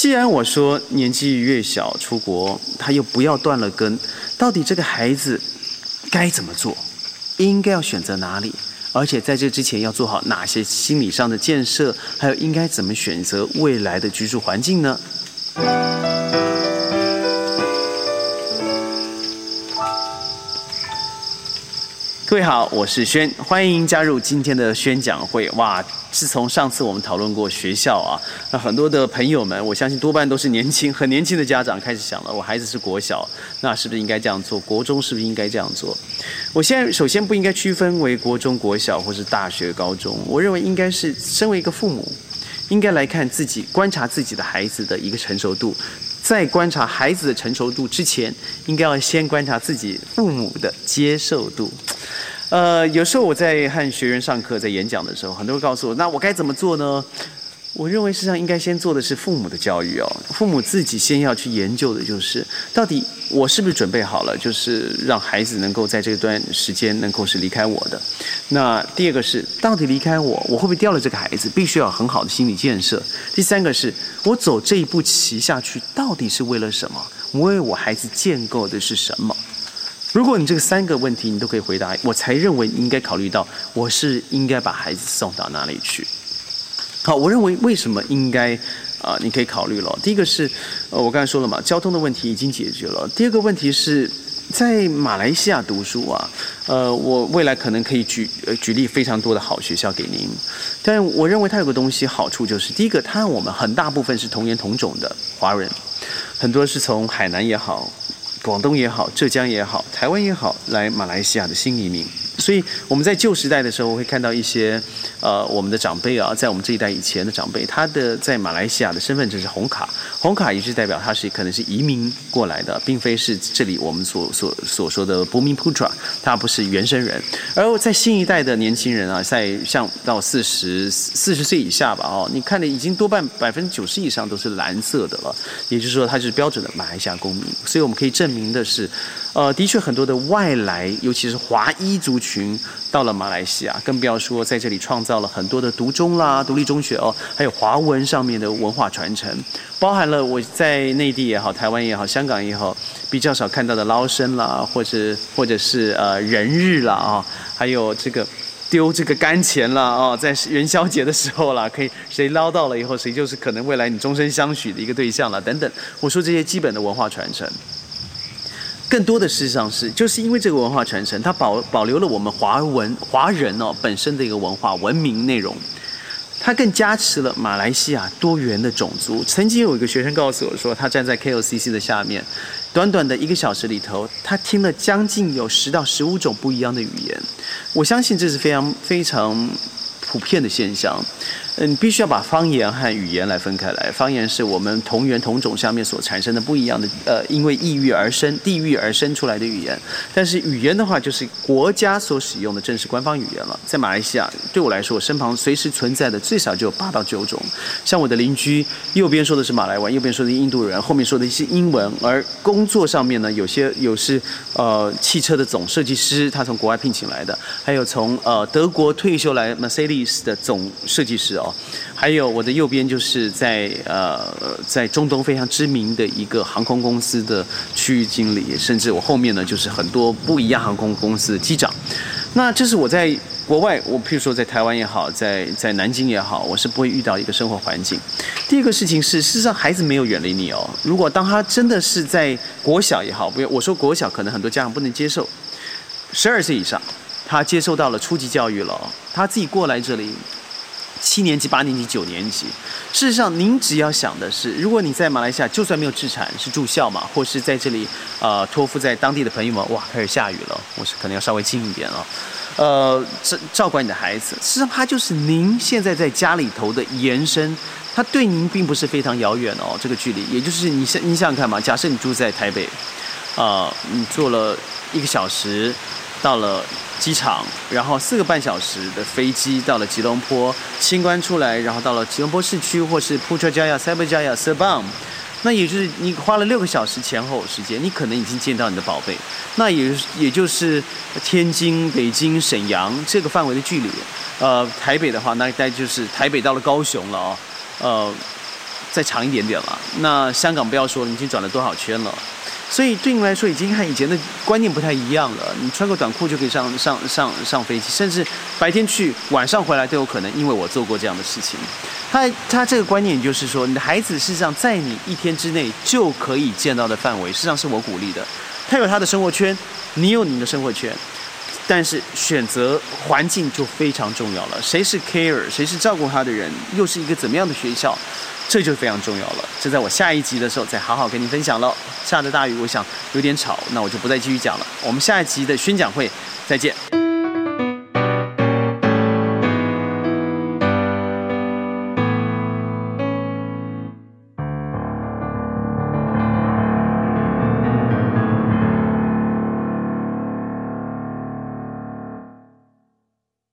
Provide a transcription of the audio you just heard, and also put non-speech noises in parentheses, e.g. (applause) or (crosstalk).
既然我说年纪越小出国，他又不要断了根，到底这个孩子该怎么做？应该要选择哪里？而且在这之前要做好哪些心理上的建设？还有应该怎么选择未来的居住环境呢？各位好，我是轩，欢迎加入今天的宣讲会。哇，自从上次我们讨论过学校啊，那很多的朋友们，我相信多半都是年轻、很年轻的家长开始想了，我孩子是国小，那是不是应该这样做？国中是不是应该这样做？我现在首先不应该区分为国中、国小或是大学、高中，我认为应该是身为一个父母，应该来看自己、观察自己的孩子的一个成熟度。在观察孩子的成熟度之前，应该要先观察自己父母的接受度。呃，有时候我在和学员上课、在演讲的时候，很多人告诉我，那我该怎么做呢？我认为，实际上应该先做的是父母的教育哦。父母自己先要去研究的，就是到底我是不是准备好了，就是让孩子能够在这段时间能够是离开我的。那第二个是，到底离开我，我会不会掉了这个孩子？必须要很好的心理建设。第三个是我走这一步棋下去，到底是为了什么？我为我孩子建构的是什么？如果你这个三个问题你都可以回答，我才认为你应该考虑到我是应该把孩子送到哪里去。好，我认为为什么应该啊？你可以考虑了。第一个是，呃，我刚才说了嘛，交通的问题已经解决了。第二个问题是在马来西亚读书啊，呃，我未来可能可以举呃举例非常多的好学校给您。但我认为它有个东西好处就是，第一个，它我们很大部分是同源同种的华人，很多是从海南也好、广东也好、浙江也好、台湾也好来马来西亚的新移民。所以我们在旧时代的时候，会看到一些，呃，我们的长辈啊，在我们这一代以前的长辈，他的在马来西亚的身份证是红卡，红卡也是代表他是可能是移民过来的，并非是这里我们所所所说的不明 Putra，他不是原生人。而在新一代的年轻人啊，在像到四十四十岁以下吧，哦，你看的已经多半百分之九十以上都是蓝色的了，也就是说他是标准的马来西亚公民。所以我们可以证明的是。呃，的确很多的外来，尤其是华裔族群到了马来西亚，更不要说在这里创造了很多的独中啦、独立中学哦，还有华文上面的文化传承，包含了我在内地也好、台湾也好、香港也好，比较少看到的捞生啦，或者 (laughs) 或者是呃人日啦啊，还有这个丢这个干钱啦啊，在元宵节的时候啦，可以谁捞到了以后，谁就是可能未来你终身相许的一个对象了等等。我说这些基本的文化传承。更多的事实上是，就是因为这个文化传承，它保保留了我们华文华人哦本身的一个文化文明内容，它更加持了马来西亚多元的种族。曾经有一个学生告诉我说，他站在 KOCC 的下面，短短的一个小时里头，他听了将近有十到十五种不一样的语言。我相信这是非常非常普遍的现象。嗯，必须要把方言和语言来分开来。方言是我们同源同种下面所产生的不一样的，呃，因为异域而生、地域而生出来的语言。但是语言的话，就是国家所使用的正式官方语言了。在马来西亚，对我来说，我身旁随时存在的最少就有八到九种。像我的邻居，右边说的是马来文，右边说的印度人，后面说的是英文。而工作上面呢，有些有是呃汽车的总设计师，他从国外聘请来的，还有从呃德国退休来 Mercedes 的总设计师哦。还有我的右边就是在呃在中东非常知名的一个航空公司的区域经理，甚至我后面呢就是很多不一样航空公司的机长。那这是我在国外，我譬如说在台湾也好，在在南京也好，我是不会遇到一个生活环境。第一个事情是，事实上孩子没有远离你哦。如果当他真的是在国小也好，不要我说国小，可能很多家长不能接受。十二岁以上，他接受到了初级教育了，他自己过来这里。七年级、八年级、九年级，事实上，您只要想的是，如果你在马来西亚，就算没有自产，是住校嘛，或是在这里，呃，托付在当地的朋友们，哇，开始下雨了，我是可能要稍微近一点了，呃，照照管你的孩子，事实上他就是您现在在家里头的延伸，他对您并不是非常遥远哦，这个距离，也就是你想，你想想看嘛，假设你住在台北，啊，你坐了一个小时，到了。机场，然后四个半小时的飞机到了吉隆坡，清关出来，然后到了吉隆坡市区或是 Putrajaya、Cyberjaya、Sebang，那也就是你花了六个小时前后时间，你可能已经见到你的宝贝。那也也就是天津、北京、沈阳这个范围的距离。呃，台北的话，那大概就是台北到了高雄了哦。呃，再长一点点了。那香港不要说了，已经转了多少圈了。所以对你来说，已经和以前的观念不太一样了。你穿个短裤就可以上上上上飞机，甚至白天去，晚上回来都有可能。因为我做过这样的事情。他他这个观念就是说，你的孩子事实上在你一天之内就可以见到的范围，事实上是我鼓励的。他有他的生活圈，你有你的生活圈，但是选择环境就非常重要了。谁是 care，谁是照顾他的人，又是一个怎么样的学校？这就非常重要了，这在我下一集的时候再好好跟你分享喽。下着大雨，我想有点吵，那我就不再继续讲了。我们下一集的宣讲会再见。